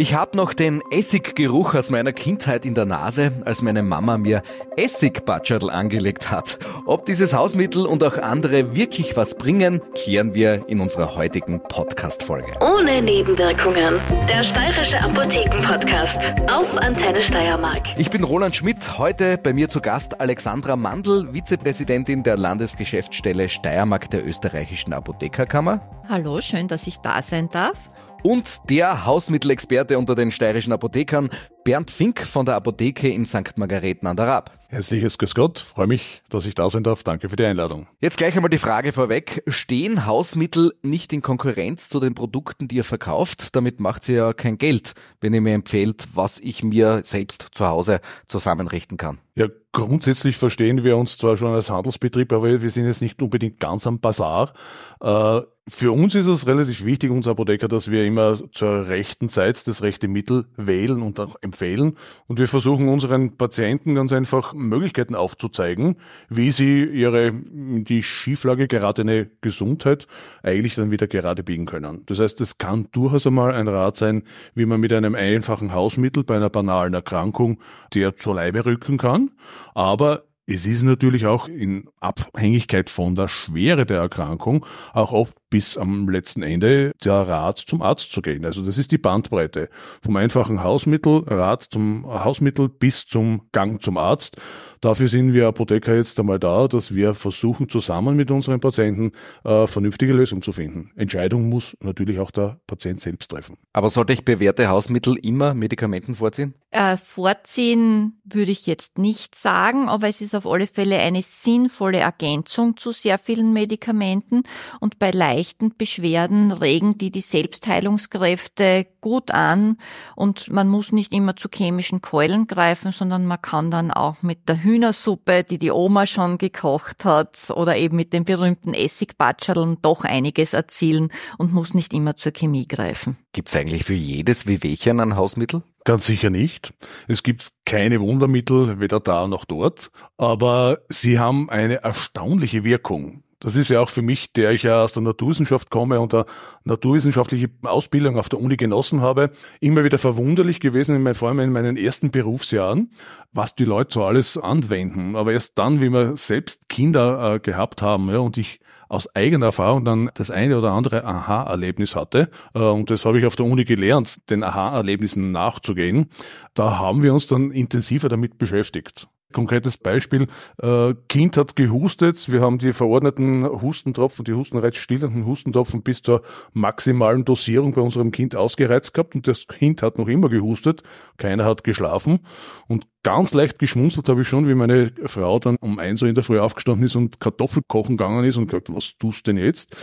Ich habe noch den Essiggeruch aus meiner Kindheit in der Nase, als meine Mama mir Essigbatschadl angelegt hat. Ob dieses Hausmittel und auch andere wirklich was bringen, klären wir in unserer heutigen Podcast-Folge. Ohne Nebenwirkungen. Der steirische Apotheken-Podcast auf Antenne Steiermark. Ich bin Roland Schmidt, heute bei mir zu Gast Alexandra Mandl, Vizepräsidentin der Landesgeschäftsstelle Steiermark der österreichischen Apothekerkammer. Hallo, schön, dass ich da sein darf und der Hausmittelexperte unter den steirischen Apothekern, Bernd Fink von der Apotheke in St. Margareten an der Raab. Herzliches Grüß Gott, freue mich, dass ich da sein darf. Danke für die Einladung. Jetzt gleich einmal die Frage vorweg. Stehen Hausmittel nicht in Konkurrenz zu den Produkten, die ihr verkauft? Damit macht ihr ja kein Geld, wenn ihr mir empfehlt, was ich mir selbst zu Hause zusammenrichten kann. Ja, grundsätzlich verstehen wir uns zwar schon als Handelsbetrieb, aber wir sind jetzt nicht unbedingt ganz am Bazar. Äh, für uns ist es relativ wichtig, uns Apotheker, dass wir immer zur rechten Zeit das rechte Mittel wählen und auch empfehlen. Und wir versuchen unseren Patienten ganz einfach Möglichkeiten aufzuzeigen, wie sie ihre in die Schieflage geratene Gesundheit eigentlich dann wieder gerade biegen können. Das heißt, es kann durchaus einmal ein Rat sein, wie man mit einem einfachen Hausmittel bei einer banalen Erkrankung der zur Leibe rücken kann. Aber es ist natürlich auch in Abhängigkeit von der Schwere der Erkrankung auch oft bis am letzten Ende der Rat zum Arzt zu gehen. Also das ist die Bandbreite. Vom einfachen Hausmittel, Rat zum Hausmittel bis zum Gang zum Arzt. Dafür sind wir Apotheker jetzt einmal da, dass wir versuchen, zusammen mit unseren Patienten äh, vernünftige Lösungen zu finden. Entscheidung muss natürlich auch der Patient selbst treffen. Aber sollte ich bewährte Hausmittel immer Medikamenten vorziehen? Äh, vorziehen würde ich jetzt nicht sagen, aber es ist auf alle Fälle eine sinnvolle Ergänzung zu sehr vielen Medikamenten und bei leichten Beschwerden regen die die Selbstheilungskräfte gut an und man muss nicht immer zu chemischen Keulen greifen, sondern man kann dann auch mit der Hühnersuppe, die die Oma schon gekocht hat oder eben mit den berühmten Essigbatscheln doch einiges erzielen und muss nicht immer zur Chemie greifen. Gibt's eigentlich für jedes Wehwehchen ein Hausmittel? Ganz sicher nicht. Es gibt keine Wundermittel, weder da noch dort, aber sie haben eine erstaunliche Wirkung. Das ist ja auch für mich, der ich ja aus der Naturwissenschaft komme und eine naturwissenschaftliche Ausbildung auf der Uni genossen habe, immer wieder verwunderlich gewesen, vor allem in meinen ersten Berufsjahren, was die Leute so alles anwenden. Aber erst dann, wie wir selbst Kinder äh, gehabt haben ja, und ich aus eigener Erfahrung dann das eine oder andere Aha-Erlebnis hatte, äh, und das habe ich auf der Uni gelernt, den Aha-Erlebnissen nachzugehen, da haben wir uns dann intensiver damit beschäftigt. Konkretes Beispiel, äh, Kind hat gehustet, wir haben die verordneten Hustentropfen, die hustenreizstillenden Hustentropfen bis zur maximalen Dosierung bei unserem Kind ausgereizt gehabt und das Kind hat noch immer gehustet, keiner hat geschlafen. Und ganz leicht geschmunzelt habe ich schon, wie meine Frau dann um eins Uhr in der Früh aufgestanden ist und Kartoffel kochen gegangen ist und gesagt, was tust denn jetzt?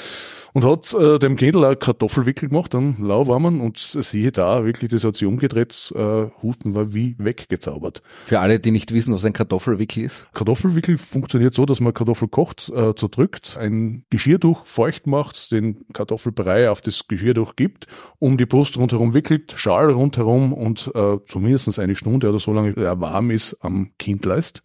Und hat äh, dem Kindl ein Kartoffelwickel gemacht, dann lauwarmen und siehe da, wirklich, das hat sie umgedreht, äh, Husten war wie weggezaubert. Für alle, die nicht wissen, was ein Kartoffelwickel ist? Kartoffelwickel funktioniert so, dass man Kartoffel kocht, äh, zerdrückt, ein Geschirrtuch feucht macht, den Kartoffelbrei auf das Geschirrtuch gibt, um die Brust rundherum wickelt, Schal rundherum und äh, zumindest eine Stunde oder so lange er warm ist am Kind lässt.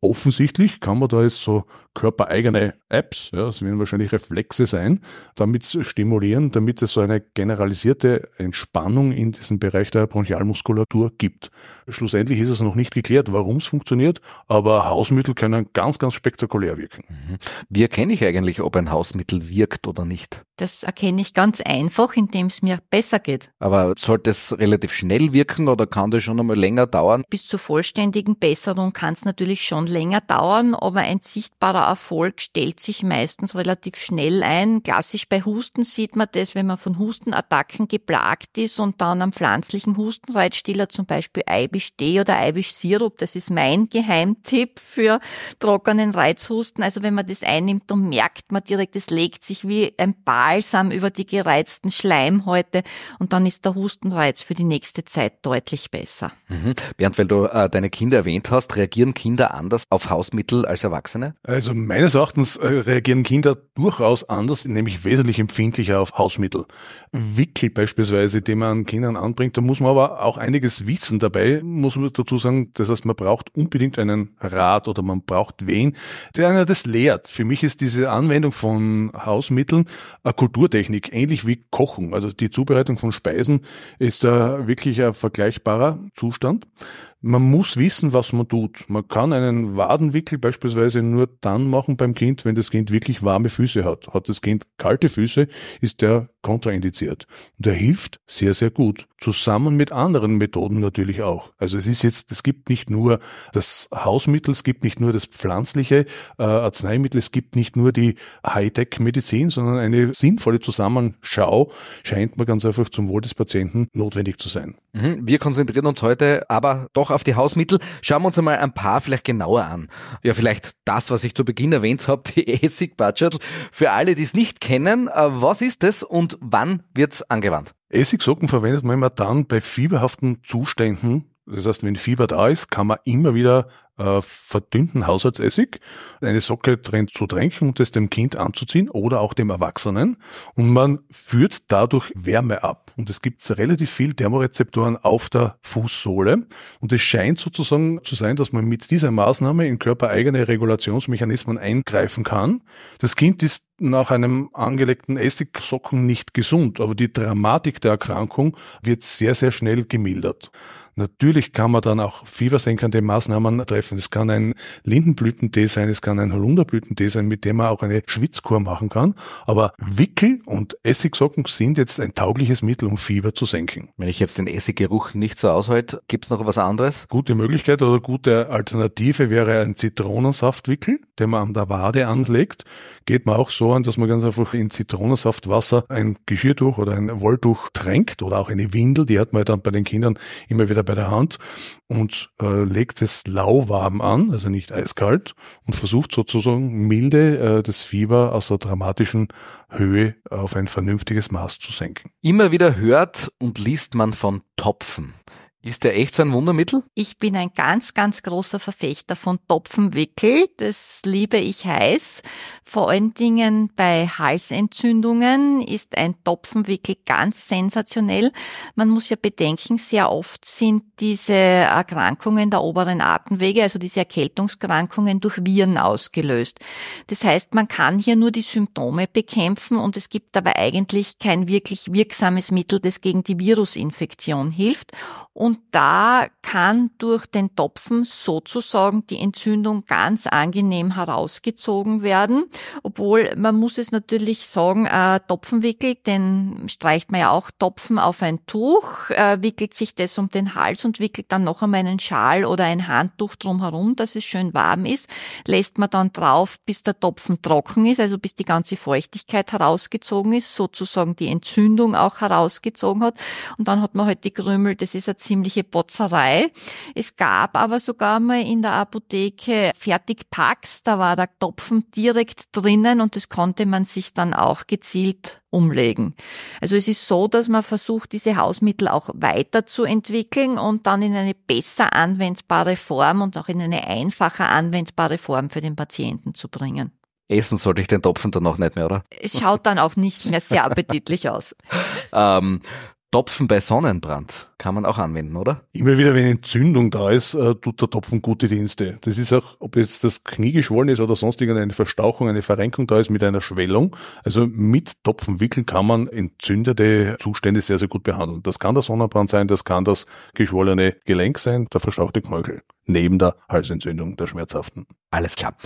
Offensichtlich kann man da jetzt so körpereigene Apps, ja, das werden wahrscheinlich Reflexe sein, damit stimulieren, damit es so eine generalisierte Entspannung in diesem Bereich der Bronchialmuskulatur gibt. Schlussendlich ist es noch nicht geklärt, warum es funktioniert, aber Hausmittel können ganz, ganz spektakulär wirken. Mhm. Wie erkenne ich eigentlich, ob ein Hausmittel wirkt oder nicht? Das erkenne ich ganz einfach, indem es mir besser geht. Aber sollte es relativ schnell wirken oder kann das schon einmal länger dauern? Bis zur vollständigen Besserung kann es natürlich schon länger dauern, aber ein sichtbarer Erfolg stellt sich meistens relativ schnell ein. Klassisch bei Husten sieht man das, wenn man von Hustenattacken geplagt ist und dann am pflanzlichen Hustenreizstiller, zum Beispiel Eibisch-D oder Eibisch-Sirup, das ist mein Geheimtipp für trockenen Reizhusten. Also wenn man das einnimmt, dann merkt man direkt, es legt sich wie ein Balsam über die gereizten Schleimhäute und dann ist der Hustenreiz für die nächste Zeit deutlich besser. Mhm. Bernd, weil du äh, deine Kinder erwähnt hast, reagieren Kinder anders auf Hausmittel als Erwachsene? Also Also meines Erachtens äh, reagieren Kinder durchaus anders, nämlich wesentlich empfindlicher auf Hausmittel. Wickel beispielsweise, die man Kindern anbringt, da muss man aber auch einiges wissen. Dabei muss man dazu sagen, das heißt, man braucht unbedingt einen Rat oder man braucht wen, der einer das lehrt. Für mich ist diese Anwendung von Hausmitteln eine Kulturtechnik, ähnlich wie Kochen. Also die Zubereitung von Speisen ist da wirklich ein vergleichbarer Zustand. Man muss wissen, was man tut. Man kann einen Wadenwickel beispielsweise nur dann machen beim Kind, wenn das Kind wirklich warme Füße hat. Hat das Kind kalte Füße, ist der kontraindiziert. Und er hilft sehr, sehr gut. Zusammen mit anderen Methoden natürlich auch. Also es ist jetzt, es gibt nicht nur das Hausmittel, es gibt nicht nur das pflanzliche äh, Arzneimittel, es gibt nicht nur die Hightech-Medizin, sondern eine sinnvolle Zusammenschau scheint mir ganz einfach zum Wohl des Patienten notwendig zu sein. Mhm. Wir konzentrieren uns heute aber doch auf die Hausmittel. Schauen wir uns einmal ein paar vielleicht genauer an. Ja, vielleicht das, was ich zu Beginn erwähnt habe, die Essig-Budget. Für alle, die es nicht kennen, äh, was ist es und wann wird es angewandt? Essigsocken verwendet man immer dann bei fieberhaften Zuständen. Das heißt, wenn Fieber da ist, kann man immer wieder äh, verdünnten Haushaltsessig, eine Socke drin zu tränken und es dem Kind anzuziehen oder auch dem Erwachsenen. Und man führt dadurch Wärme ab. Und es gibt relativ viel Thermorezeptoren auf der Fußsohle. Und es scheint sozusagen zu sein, dass man mit dieser Maßnahme in körpereigene Regulationsmechanismen eingreifen kann. Das Kind ist nach einem angelegten Essigsocken nicht gesund, aber die Dramatik der Erkrankung wird sehr, sehr schnell gemildert. Natürlich kann man dann auch fiebersenkende Maßnahmen treffen. Es kann ein Lindenblütentee sein, es kann ein Holunderblütentee sein, mit dem man auch eine Schwitzkur machen kann. Aber Wickel und Essigsocken sind jetzt ein taugliches Mittel, um Fieber zu senken. Wenn ich jetzt den Essiggeruch nicht so aushalte, gibt's noch was anderes? Gute Möglichkeit oder gute Alternative wäre ein Zitronensaftwickel, den man an der Wade anlegt. Geht man auch so an, dass man ganz einfach in Zitronensaftwasser ein Geschirrtuch oder ein Wolltuch tränkt oder auch eine Windel, die hat man dann bei den Kindern immer wieder bei der Hand und äh, legt es lauwarm an, also nicht eiskalt und versucht sozusagen milde äh, das Fieber aus der dramatischen Höhe auf ein vernünftiges Maß zu senken. Immer wieder hört und liest man von Topfen. Ist der echt so ein Wundermittel? Ich bin ein ganz, ganz großer Verfechter von Topfenwickel. Das liebe ich heiß. Vor allen Dingen bei Halsentzündungen ist ein Topfenwickel ganz sensationell. Man muss ja bedenken, sehr oft sind diese Erkrankungen der oberen Atemwege, also diese Erkältungskrankungen durch Viren ausgelöst. Das heißt, man kann hier nur die Symptome bekämpfen und es gibt aber eigentlich kein wirklich wirksames Mittel, das gegen die Virusinfektion hilft. Und da kann durch den Topfen sozusagen die Entzündung ganz angenehm herausgezogen werden. Obwohl man muss es natürlich sagen, äh, Topfenwickel, den streicht man ja auch Topfen auf ein Tuch, äh, wickelt sich das um den Hals und wickelt dann noch einmal einen Schal oder ein Handtuch drumherum, dass es schön warm ist, lässt man dann drauf, bis der Topfen trocken ist, also bis die ganze Feuchtigkeit herausgezogen ist, sozusagen die Entzündung auch herausgezogen hat. Und dann hat man halt die Krümel, das ist ziemliche Botzerei. Es gab aber sogar mal in der Apotheke Fertigpacks, da war der Topfen direkt drinnen und das konnte man sich dann auch gezielt umlegen. Also es ist so, dass man versucht, diese Hausmittel auch weiterzuentwickeln und dann in eine besser anwendbare Form und auch in eine einfacher anwendbare Form für den Patienten zu bringen. Essen sollte ich den Topfen dann auch nicht mehr, oder? Es schaut dann auch nicht mehr sehr appetitlich aus. ähm, Topfen bei Sonnenbrand kann man auch anwenden, oder? Immer wieder, wenn Entzündung da ist, äh, tut der Topfen gute Dienste. Das ist auch, ob jetzt das Knie geschwollen ist oder sonst irgendeine Verstauchung, eine Verrenkung da ist mit einer Schwellung. Also mit Topfenwickeln kann man entzündete Zustände sehr, sehr gut behandeln. Das kann der Sonnenbrand sein, das kann das geschwollene Gelenk sein, der verstauchte Knöchel. Neben der Halsentzündung, der schmerzhaften. Alles klar.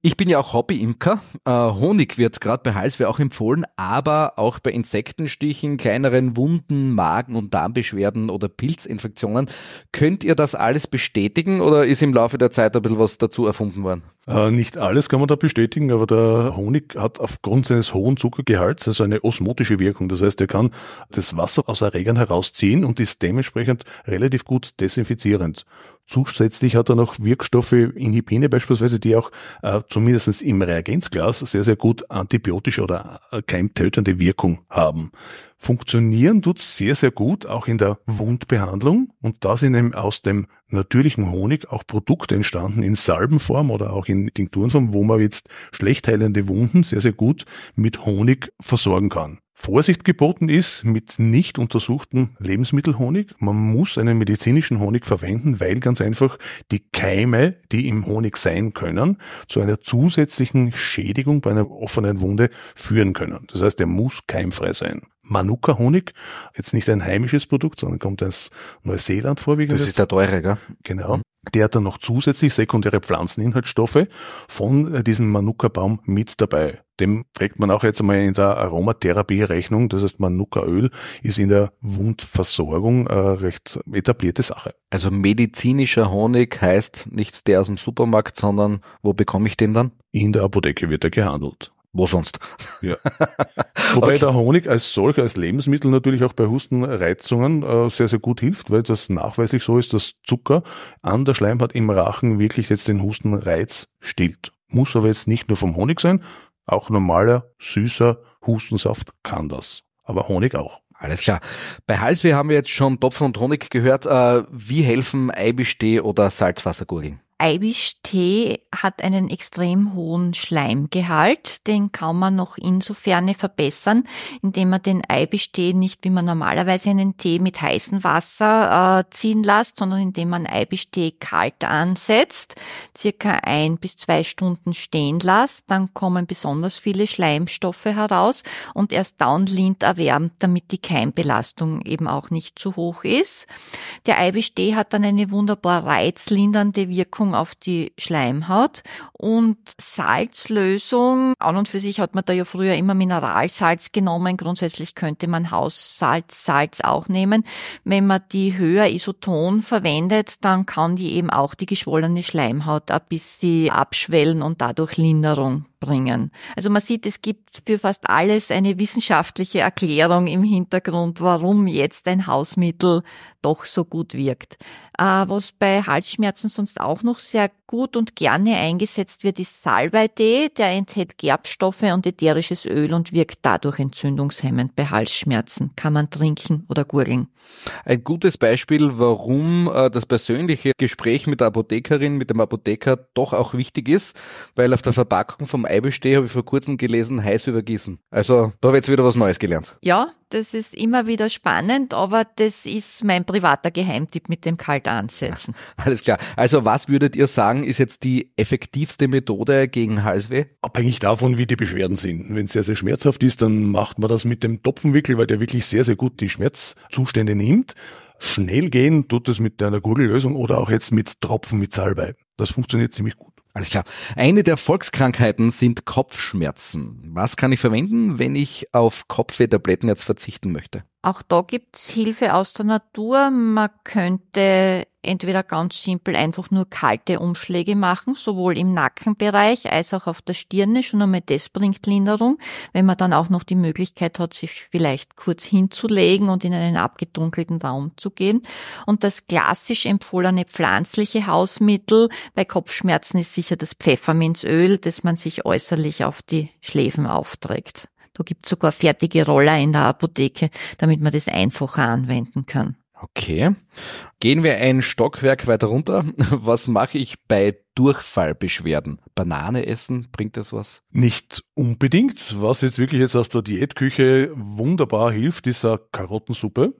Ich bin ja auch Hobbyimker. Äh, Honig wird gerade bei Halsweh auch empfohlen, aber auch bei Insektenstichen, kleineren Wunden, Magen- und Darmbeschwerden oder Pilzinfektionen. Könnt ihr das alles bestätigen oder ist im Laufe der Zeit ein bisschen was dazu erfunden worden? Äh, nicht alles kann man da bestätigen, aber der Honig hat aufgrund seines hohen Zuckergehalts also eine osmotische Wirkung. Das heißt, er kann das Wasser aus Erregern herausziehen und ist dementsprechend relativ gut desinfizierend. Zusätzlich hat er noch Wirkstoffe, Inhibine beispielsweise, die auch äh, zumindest im Reagenzglas sehr, sehr gut antibiotische oder äh, keimtötende Wirkung haben. Funktionieren tut sehr, sehr gut, auch in der Wundbehandlung. Und da sind eben aus dem natürlichen Honig auch Produkte entstanden in Salbenform oder auch in Tinkturenform, wo man jetzt schlecht heilende Wunden sehr, sehr gut mit Honig versorgen kann. Vorsicht geboten ist mit nicht untersuchten Lebensmittelhonig. Man muss einen medizinischen Honig verwenden, weil ganz einfach die Keime, die im Honig sein können, zu einer zusätzlichen Schädigung bei einer offenen Wunde führen können. Das heißt, der muss keimfrei sein. Manuka-Honig, jetzt nicht ein heimisches Produkt, sondern kommt aus Neuseeland vorwiegend. Das ist der teure, gell? Genau. Der hat dann noch zusätzlich sekundäre Pflanzeninhaltsstoffe von äh, diesem Manuka-Baum mit dabei. Dem trägt man auch jetzt einmal in der Aromatherapie Rechnung. Das heißt, Manuka-Öl ist in der Wundversorgung eine recht etablierte Sache. Also medizinischer Honig heißt nicht der aus dem Supermarkt, sondern wo bekomme ich den dann? In der Apotheke wird er gehandelt. Wo sonst? Ja. Wobei okay. der Honig als solcher, als Lebensmittel natürlich auch bei Hustenreizungen äh, sehr, sehr gut hilft, weil das nachweislich so ist, dass Zucker an der Schleimhaut im Rachen wirklich jetzt den Hustenreiz stillt. Muss aber jetzt nicht nur vom Honig sein, auch normaler, süßer Hustensaft kann das. Aber Honig auch. Alles klar. Bei Halsweh haben wir jetzt schon Topfen und Honig gehört. Äh, wie helfen Eibesteh oder Salzwassergurgeln? Eibisch-Tee hat einen extrem hohen Schleimgehalt. Den kann man noch insofern verbessern, indem man den Eibisch-Tee nicht, wie man normalerweise einen Tee mit heißem Wasser äh, ziehen lässt, sondern indem man Eibisch-Tee kalt ansetzt, circa ein bis zwei Stunden stehen lässt. Dann kommen besonders viele Schleimstoffe heraus und erst dann Lint erwärmt, damit die Keimbelastung eben auch nicht zu hoch ist. Der Eibisch-Tee hat dann eine wunderbar reizlindernde Wirkung Wirkung auf die Schleimhaut und Salzlösung. An und für sich hat man da ja früher immer Mineralsalz genommen. Grundsätzlich könnte man Haussalz, Salz auch nehmen. Wenn man die höher isoton verwendet, dann kann die eben auch die geschwollene Schleimhaut ein bisschen abschwellen und dadurch Linderung bringen. Also man sieht, es gibt für fast alles eine wissenschaftliche Erklärung im Hintergrund, warum jetzt ein Hausmittel doch so gut wirkt. Äh, was bei Halsschmerzen sonst auch noch sehr gut und gerne eingesetzt wird, ist Salbeitee. Der enthält Gerbstoffe und ätherisches Öl und wirkt dadurch entzündungshemmend bei Halsschmerzen. Kann man trinken oder gurgeln. Ein gutes Beispiel, warum äh, das persönliche Gespräch mit der Apothekerin, mit dem Apotheker doch auch wichtig ist, weil auf der Verpackung vom Eibesteh habe ich vor kurzem gelesen, heiß übergießen. Also da habe ich jetzt wieder was Neues gelernt. Ja, das ist immer wieder spannend, aber das ist mein privater Geheimtipp mit dem Kalt ansetzen. Alles klar. Also was würdet ihr sagen, ist jetzt die effektivste Methode gegen Halsweh? Abhängig davon, wie die Beschwerden sind. Wenn es sehr, sehr schmerzhaft ist, dann macht man das mit dem Topfenwickel, weil der wirklich sehr, sehr gut die Schmerzzustände nimmt. Schnell gehen tut es mit einer Gurgellösung oder auch jetzt mit Tropfen mit Salbei. Das funktioniert ziemlich gut. Alles klar. Eine der Volkskrankheiten sind Kopfschmerzen. Was kann ich verwenden, wenn ich auf Kopfwehtabletten jetzt verzichten möchte? Auch da gibt's Hilfe aus der Natur. Man könnte entweder ganz simpel einfach nur kalte Umschläge machen, sowohl im Nackenbereich als auch auf der Stirne. Schon einmal das bringt Linderung. Wenn man dann auch noch die Möglichkeit hat, sich vielleicht kurz hinzulegen und in einen abgedunkelten Raum zu gehen. Und das klassisch empfohlene pflanzliche Hausmittel bei Kopfschmerzen ist sicher das Pfefferminzöl, das man sich äußerlich auf die Schläfen aufträgt. Da gibt sogar fertige Roller in der Apotheke, damit man das einfacher anwenden kann. Okay. Gehen wir ein Stockwerk weiter runter. Was mache ich bei Durchfallbeschwerden? Banane essen, bringt das was? Nicht unbedingt. Was jetzt wirklich jetzt aus der Diätküche wunderbar hilft, ist eine Karottensuppe.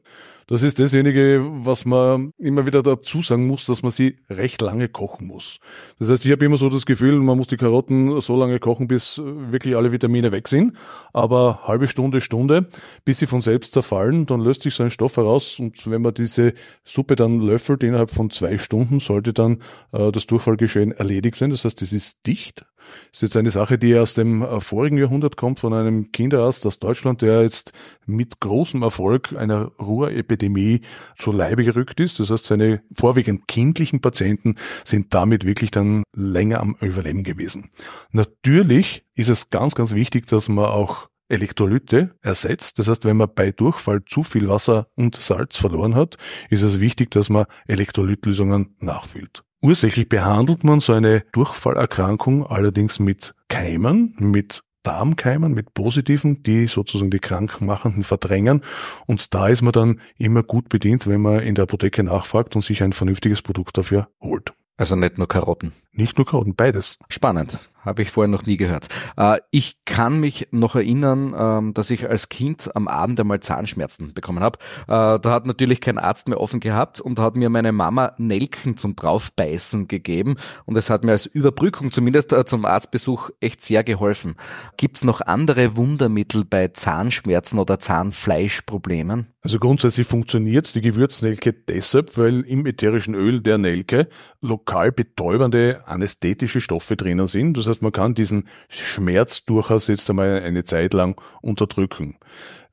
Das ist dasjenige, was man immer wieder dazu sagen muss, dass man sie recht lange kochen muss. Das heißt, ich habe immer so das Gefühl, man muss die Karotten so lange kochen, bis wirklich alle Vitamine weg sind. Aber halbe Stunde, Stunde, bis sie von selbst zerfallen, dann löst sich so ein Stoff heraus. Und wenn man diese Suppe dann löffelt, innerhalb von zwei Stunden sollte dann äh, das Durchfallgeschehen erledigt sein. Das heißt, es ist dicht. Ist jetzt eine Sache, die aus dem äh, vorigen Jahrhundert kommt, von einem Kinderarzt aus Deutschland, der jetzt mit großem Erfolg einer Ruhrepidemie zu Leibe gerückt ist. Das heißt, seine vorwiegend kindlichen Patienten sind damit wirklich dann länger am Überleben gewesen. Natürlich ist es ganz, ganz wichtig, dass man auch Elektrolyte ersetzt. Das heißt, wenn man bei Durchfall zu viel Wasser und Salz verloren hat, ist es wichtig, dass man Elektrolytlösungen nachfüllt. Ursächlich behandelt man so eine Durchfallerkrankung allerdings mit Keimen, mit Darmkeimen, mit positiven, die sozusagen die krankmachenden verdrängen. Und da ist man dann immer gut bedient, wenn man in der Apotheke nachfragt und sich ein vernünftiges Produkt dafür holt. Also nicht nur Karotten. Nicht nur Karotten, beides. Spannend. Habe ich vorher noch nie gehört. Äh, ich kann mich noch erinnern, ähm, dass ich als Kind am Abend einmal Zahnschmerzen bekommen habe. Äh, da hat natürlich kein Arzt mehr offen gehabt und hat mir meine Mama Nelken zum Draufbeißen gegeben und es hat mir als Überbrückung zumindest äh, zum Arztbesuch echt sehr geholfen. Gibt's noch andere Wundermittel bei Zahnschmerzen oder Zahnfleischproblemen? Also grundsätzlich funktioniert die Gewürznelke deshalb, weil im ätherischen Öl der Nelke lokal betäubende anästhetische Stoffe drinnen sind. Das heißt, man kann diesen Schmerz durchaus jetzt einmal eine Zeit lang unterdrücken.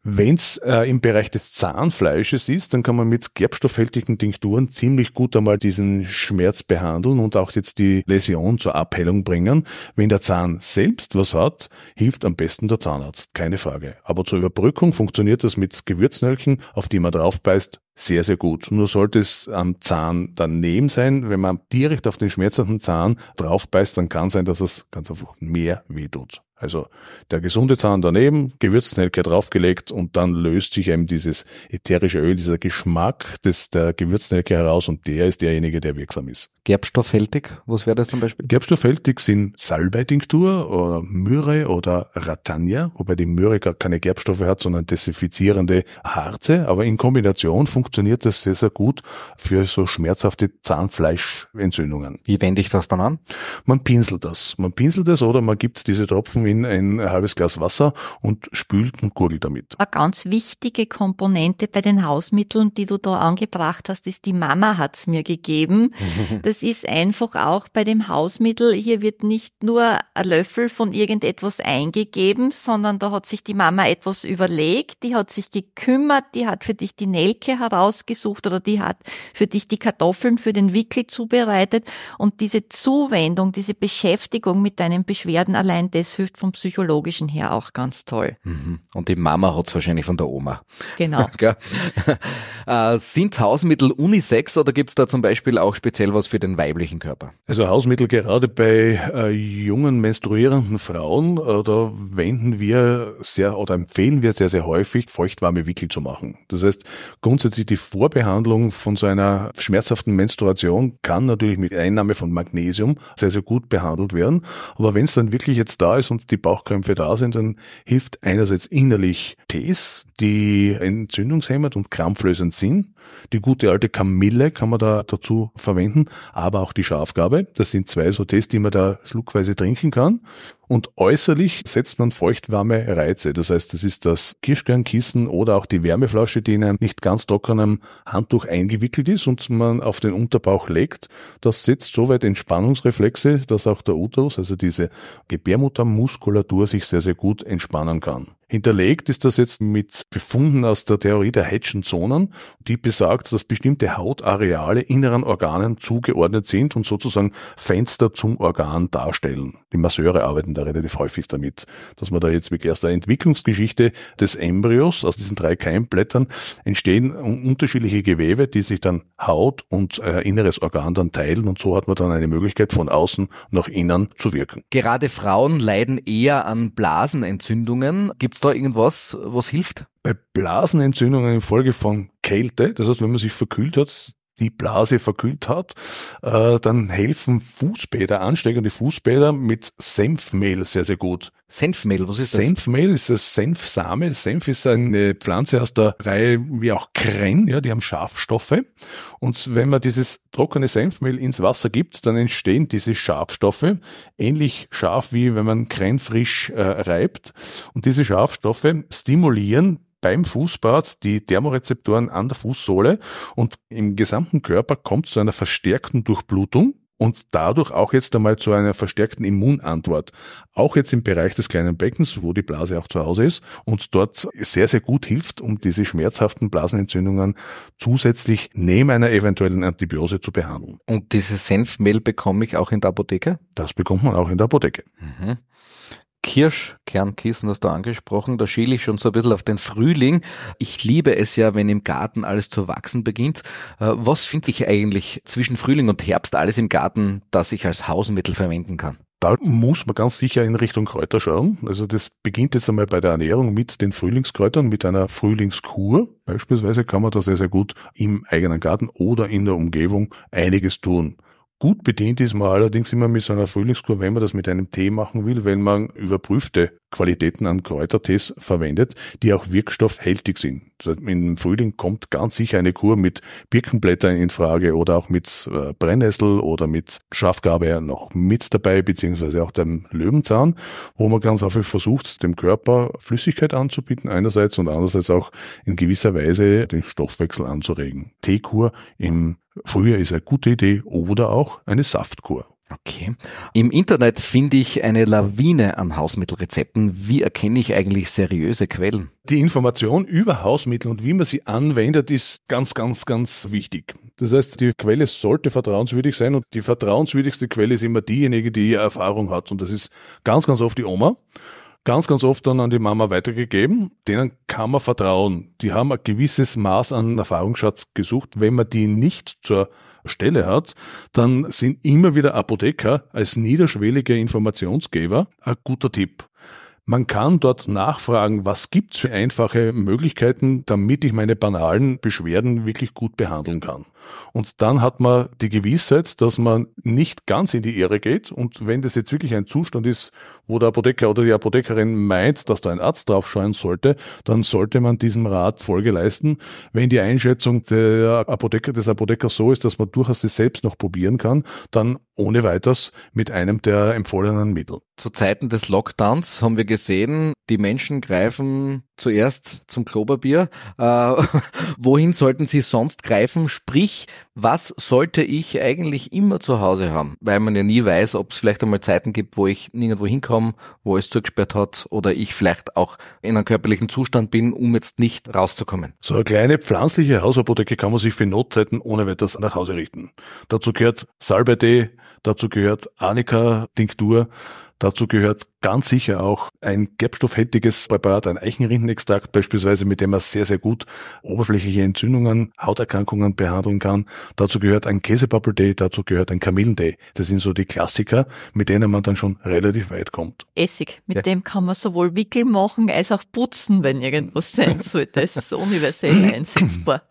Wenn es äh, im Bereich des Zahnfleisches ist, dann kann man mit gerbstoffhältigen Tinkturen ziemlich gut einmal diesen Schmerz behandeln und auch jetzt die Läsion zur Abheilung bringen. Wenn der Zahn selbst was hat, hilft am besten der Zahnarzt, keine Frage. Aber zur Überbrückung funktioniert das mit Gewürznelken, auf die man drauf beißt, sehr, sehr gut. Nur sollte es am Zahn daneben sein. Wenn man direkt auf den schmerzenden Zahn drauf beißt, dann kann sein, dass es ganz einfach mehr wehtut. Also der gesunde Zahn daneben, Gewürznelke draufgelegt und dann löst sich eben dieses ätherische Öl, dieser Geschmack des, der Gewürznelke heraus und der ist derjenige, der wirksam ist. Gerbstoffhältig, was wäre das zum Beispiel? Gerbstoffhältig sind Salbeitinktur oder Myrrhe oder Ratania, wobei die Myrrhe gar keine Gerbstoffe hat, sondern desinfizierende Harze, aber in Kombination funktioniert das sehr, sehr gut für so schmerzhafte Zahnfleischentzündungen. Wie wende ich das dann an? Man pinselt das. Man pinselt es oder man gibt diese Tropfen in ein halbes Glas Wasser und spült und gurgelt damit. Eine ganz wichtige Komponente bei den Hausmitteln, die du da angebracht hast, ist, die Mama hat's mir gegeben. Das ist einfach auch bei dem Hausmittel, hier wird nicht nur ein Löffel von irgendetwas eingegeben, sondern da hat sich die Mama etwas überlegt, die hat sich gekümmert, die hat für dich die Nelke herausgesucht oder die hat für dich die Kartoffeln für den Wickel zubereitet und diese Zuwendung, diese Beschäftigung mit deinen Beschwerden allein das hilft vom psychologischen her auch ganz toll. Mhm. Und die Mama hat's wahrscheinlich von der Oma. Genau. äh, sind Hausmittel unisex oder gibt's da zum Beispiel auch speziell was für den weiblichen Körper? Also Hausmittel gerade bei äh, jungen menstruierenden Frauen, äh, da wenden wir sehr oder empfehlen wir sehr, sehr häufig, feuchtwarme Wickel zu machen. Das heißt, grundsätzlich die Vorbehandlung von so einer schmerzhaften Menstruation kann natürlich mit Einnahme von Magnesium sehr, sehr gut behandelt werden. Aber wenn es dann wirklich jetzt da ist und die Bauchkrämpfe da sind, dann hilft einerseits innerlich Tees, die entzündungshemmend und krampflösend sind. Die gute alte Kamille kann man da dazu verwenden, aber auch die Schafgabe. Das sind zwei so Tees, die man da schluckweise trinken kann. Und äußerlich setzt man feuchtwarme Reize. Das heißt, das ist das Kirschsternkissen oder auch die Wärmeflasche, die in einem nicht ganz trockenen Handtuch eingewickelt ist und man auf den Unterbauch legt. Das setzt soweit Entspannungsreflexe, dass auch der Uterus, also diese Gebärmuttermuskulatur sich sehr, sehr gut entspannen kann. Hinterlegt ist das jetzt mit Befunden aus der Theorie der Hedgen Zonen, die besagt, dass bestimmte Hautareale inneren Organen zugeordnet sind und sozusagen Fenster zum Organ darstellen. Die Masseure arbeiten da relativ häufig damit, dass man da jetzt wirklich aus der Entwicklungsgeschichte des Embryos, aus diesen drei Keimblättern, entstehen unterschiedliche Gewebe, die sich dann Haut und äh, inneres Organ dann teilen und so hat man dann eine Möglichkeit von außen nach innen zu wirken. Gerade Frauen leiden eher an Blasenentzündungen. Gibt's da irgendwas, was hilft? Bei Blasenentzündungen infolge von Kälte, das heißt, wenn man sich verkühlt hat, die Blase verkühlt hat, äh, dann helfen Fußbäder, ansteigende Fußbäder mit Senfmehl sehr, sehr gut. Senfmehl, was ist das? Senfmehl ist das Senfsame. Senf ist eine Pflanze aus der Reihe wie auch Kren, ja, die haben Schafstoffe. Und wenn man dieses trockene Senfmehl ins Wasser gibt, dann entstehen diese Schafstoffe, ähnlich scharf wie wenn man Kren frisch äh, reibt. Und diese Schafstoffe stimulieren beim Fußbad die Thermorezeptoren an der Fußsohle und im gesamten Körper kommt zu einer verstärkten Durchblutung und dadurch auch jetzt einmal zu einer verstärkten Immunantwort. Auch jetzt im Bereich des kleinen Beckens, wo die Blase auch zu Hause ist und dort sehr, sehr gut hilft, um diese schmerzhaften Blasenentzündungen zusätzlich neben einer eventuellen Antibiose zu behandeln. Und dieses Senfmehl bekomme ich auch in der Apotheke? Das bekommt man auch in der Apotheke. Mhm. Kirschkernkissen hast du angesprochen, da schiele ich schon so ein bisschen auf den Frühling. Ich liebe es ja, wenn im Garten alles zu wachsen beginnt. Äh, was finde ich eigentlich zwischen Frühling und Herbst alles im Garten, das ich als Hausmittel verwenden kann? Da muss man ganz sicher in Richtung Kräuter schauen. Also das beginnt jetzt einmal bei der Ernährung mit den Frühlingskräutern, mit einer Frühlingskur. Beispielsweise kann man da sehr, sehr gut im eigenen Garten oder in der Umgebung einiges tun. Gut bedient ist man allerdings immer mit so einer Frühlingskur, wenn man das mit einem Tee machen will, wenn man überprüfte Qualitäten an Kräutertees verwendet, die auch wirkstoffhältig sind. Im Frühling kommt ganz sicher eine Kur mit Birkenblättern in Frage oder auch mit äh, Brennnessel oder mit Schafgabe noch mit dabei, beziehungsweise auch dem Löwenzahn, wo man ganz einfach versucht, dem Körper Flüssigkeit anzubieten einerseits und andererseits auch in gewisser Weise den Stoffwechsel anzuregen. Teekur im Frühjahr ist eine gute Idee oder auch eine Saftkur. Okay. Im Internet finde ich eine Lawine an Hausmittelrezepten. Wie erkenne ich eigentlich seriöse Quellen? Die Information über Hausmittel und wie man sie anwendet, ist ganz, ganz, ganz wichtig. Das heißt, die Quelle sollte vertrauenswürdig sein und die vertrauenswürdigste Quelle ist immer diejenige, die Erfahrung hat. Und das ist ganz, ganz oft die Oma ganz, ganz oft dann an die Mama weitergegeben. Denen kann man vertrauen. Die haben ein gewisses Maß an Erfahrungsschatz gesucht. Wenn man die nicht zur Stelle hat, dann sind immer wieder Apotheker als niederschwellige Informationsgeber ein guter Tipp. Man kann dort nachfragen, was gibt's für einfache Möglichkeiten, damit ich meine banalen Beschwerden wirklich gut behandeln kann. Und dann hat man die Gewissheit, dass man nicht ganz in die Irre geht. Und wenn das jetzt wirklich ein Zustand ist, wo der Apotheker oder die Apothekerin meint, dass da ein Arzt drauf schauen sollte, dann sollte man diesem Rat Folge leisten. Wenn die Einschätzung der Apotheker, des Apothekers so ist, dass man durchaus das selbst noch probieren kann, dann ohne weiteres mit einem der empfohlenen Mittel. Zu Zeiten des Lockdowns haben wir gesehen, die Menschen greifen zuerst zum Kloberbier. Äh, wohin sollten sie sonst greifen? Sprich, was sollte ich eigentlich immer zu Hause haben? Weil man ja nie weiß, ob es vielleicht einmal Zeiten gibt, wo ich nirgendwo hinkomme, wo es zugesperrt hat oder ich vielleicht auch in einem körperlichen Zustand bin, um jetzt nicht rauszukommen. So eine kleine pflanzliche Hausapotheke kann man sich für Notzeiten ohne weiteres nach Hause richten. Dazu gehört Salbei-Tee, dazu gehört Arnika-Tinktur, Dazu gehört ganz sicher auch ein gerbstoffhältiges Präparat, ein Eichenrindenextrakt beispielsweise, mit dem man sehr, sehr gut oberflächliche Entzündungen, Hauterkrankungen behandeln kann. Dazu gehört ein Käsepappeltee, dazu gehört ein Kamillentee. Das sind so die Klassiker, mit denen man dann schon relativ weit kommt. Essig, mit ja. dem kann man sowohl Wickel machen als auch putzen, wenn irgendwas sein sollte. Das ist universell einsetzbar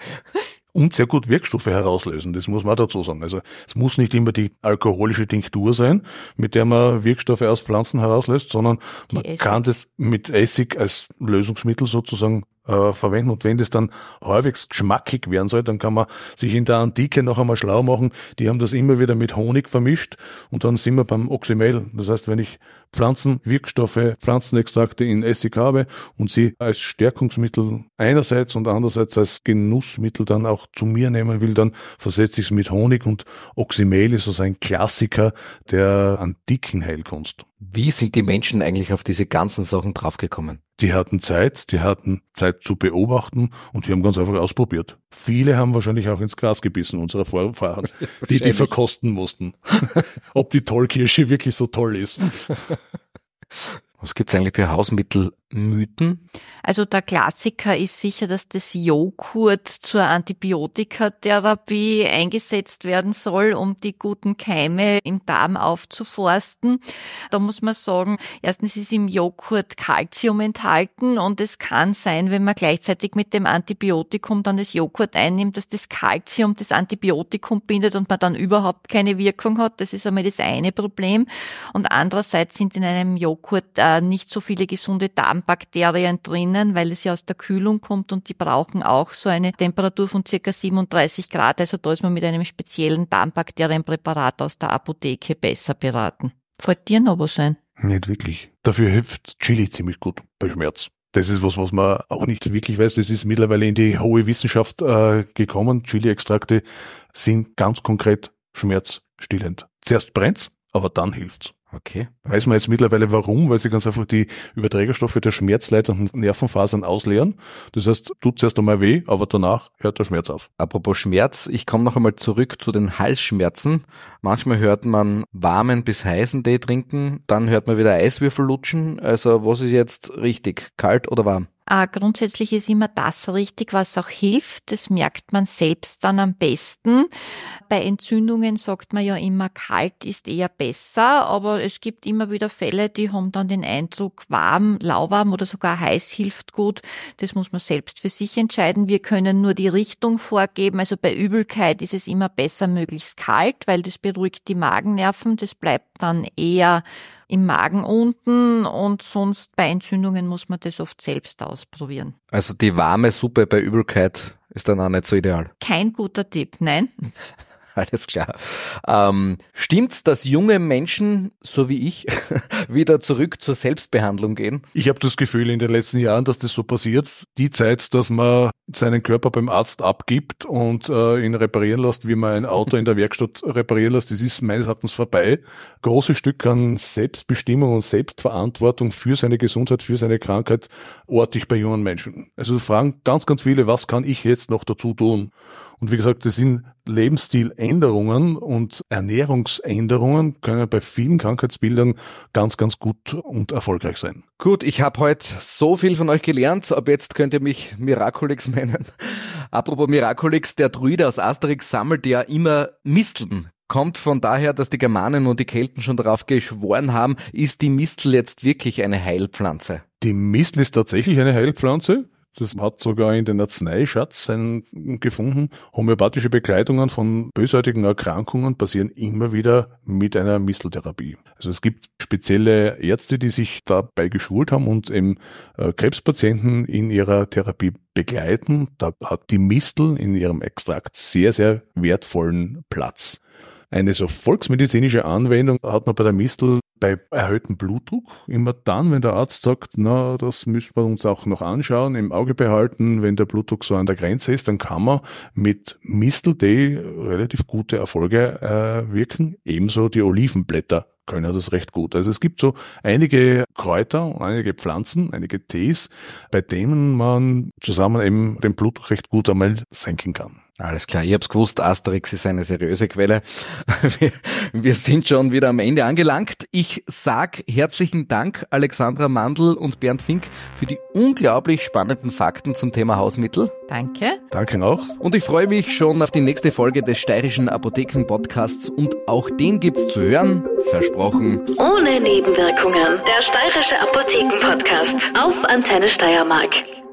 und sehr gut Wirkstoffe herauslösen. Das muss man dazu sagen. Also es muss nicht immer die alkoholische Tinktur sein, mit der man Wirkstoffe aus Pflanzen herauslöst, sondern die man Essig. kann das mit Essig als Lösungsmittel sozusagen äh, verwenden. Und wenn das dann halbwegs geschmackig werden soll, dann kann man sich in der Antike noch einmal schlau machen. Die haben das immer wieder mit Honig vermischt und dann sind wir beim Oxymel. Das heißt, wenn ich Pflanzenwirkstoffe, Pflanzenextrakte in Essig habe und sie als Stärkungsmittel einerseits und andererseits als Genussmittel dann auch zu mir nehmen will, dann versetze ich es mit Honig und Oxymel ist also ein Klassiker der antiken Heilkunst. Wie sind die Menschen eigentlich auf diese ganzen Sachen draufgekommen? Die hatten Zeit, die hatten Zeit zu beobachten und die haben ganz einfach ausprobiert. Viele haben wahrscheinlich auch ins Gras gebissen, unsere Vorfahren, die die verkosten mussten. Ob die Tollkirsche wirklich so toll ist. Was gibt's eigentlich für Hausmittelmythen? Also der Klassiker ist sicher, dass das Joghurt zur Antibiotikatherapie eingesetzt werden soll, um die guten Keime im Darm aufzuforsten. Da muss man sagen, erstens ist im Joghurt Kalzium enthalten und es kann sein, wenn man gleichzeitig mit dem Antibiotikum dann das Joghurt einnimmt, dass das Kalzium das Antibiotikum bindet und man dann überhaupt keine Wirkung hat. Das ist einmal das eine Problem. Und andererseits sind in einem Joghurt äh, nicht so viele gesunde Darmbakterien drinnen, weil es ja aus der Kühlung kommt und die brauchen auch so eine Temperatur von circa 37 Grad. Also da ist man mit einem speziellen Darmbakterienpräparat aus der Apotheke besser beraten. Fällt dir noch was ein? Nicht wirklich. Dafür hilft Chili ziemlich gut bei Schmerz. Das ist was, was man auch nicht wirklich weiß. Das ist mittlerweile in die hohe Wissenschaft äh, gekommen. Chili-Extrakte sind ganz konkret schmerzstillend. Zuerst brennt's, aber dann hilft's. Okay. Weiß man jetzt mittlerweile warum, weil sie ganz einfach die Überträgerstoffe der schmerzleitenden Nervenfasern ausleeren. Das heißt, tut zuerst einmal weh, aber danach hört der Schmerz auf. Apropos Schmerz, ich komme noch einmal zurück zu den Halsschmerzen. Manchmal hört man warmen bis heißen Tee trinken, dann hört man wieder Eiswürfel lutschen. Also was ist jetzt richtig, kalt oder warm? Äh, grundsätzlich ist immer das richtig, was auch hilft. Das merkt man selbst dann am besten. Bei Entzündungen sagt man ja immer, kalt ist eher besser, aber es gibt immer wieder Fälle, die haben dann den Eindruck, warm, lauwarm oder sogar heiß hilft gut. Das muss man selbst für sich entscheiden. Wir können nur die Richtung vorgeben. Also bei Übelkeit ist es immer besser möglichst kalt, weil das beruhigt die Magennerven. Das bleibt dann eher im Magen unten und sonst bei Entzündungen muss man das oft selbst ausprobieren. Also die warme Suppe bei Übelkeit ist dann auch nicht so ideal. Kein guter Tipp, nein. Alles klar. Ähm, stimmt's, dass junge Menschen, so wie ich, wieder zurück zur Selbstbehandlung gehen? Ich habe das Gefühl in den letzten Jahren, dass das so passiert. Die Zeit, dass man seinen Körper beim Arzt abgibt und äh, ihn reparieren lässt, wie man ein Auto in der Werkstatt reparieren lässt, das ist meines Erachtens vorbei. Großes Stück an Selbstbestimmung und Selbstverantwortung für seine Gesundheit, für seine Krankheit orte ich bei jungen Menschen. Also fragen ganz, ganz viele, was kann ich jetzt noch dazu tun? Und wie gesagt, das sind Lebensstiländerungen und Ernährungsänderungen können bei vielen Krankheitsbildern ganz, ganz gut und erfolgreich sein. Gut, ich habe heute so viel von euch gelernt. Ab jetzt könnt ihr mich Miraculix nennen. Apropos Miraculix, der Druide aus Asterix sammelt ja immer Misteln. Kommt von daher, dass die Germanen und die Kelten schon darauf geschworen haben, ist die Mistel jetzt wirklich eine Heilpflanze? Die Mistel ist tatsächlich eine Heilpflanze. Das hat sogar in den Arzneischatz gefunden. Homöopathische Begleitungen von bösartigen Erkrankungen passieren immer wieder mit einer Misteltherapie. Also es gibt spezielle Ärzte, die sich dabei geschult haben und eben äh, Krebspatienten in ihrer Therapie begleiten. Da hat die Mistel in ihrem Extrakt sehr, sehr wertvollen Platz. Eine so volksmedizinische Anwendung hat man bei der Mistel bei erhöhtem Blutdruck. Immer dann, wenn der Arzt sagt, na, das müssen wir uns auch noch anschauen, im Auge behalten, wenn der Blutdruck so an der Grenze ist, dann kann man mit Mistel D relativ gute Erfolge äh, wirken. Ebenso die Olivenblätter können das recht gut. Also es gibt so einige Kräuter, einige Pflanzen, einige Tees, bei denen man zusammen eben den Blutdruck recht gut einmal senken kann. Alles klar, ich hab's gewusst, Asterix ist eine seriöse Quelle. Wir, wir, sind schon wieder am Ende angelangt. Ich sag herzlichen Dank Alexandra Mandl und Bernd Fink für die unglaublich spannenden Fakten zum Thema Hausmittel. Danke. Danke auch. Und ich freue mich schon auf die nächste Folge des Steirischen Apotheken Podcasts und auch den gibt's zu hören, versprochen. Ohne Nebenwirkungen. Der Steirische Apotheken Podcast auf Antenne Steiermark.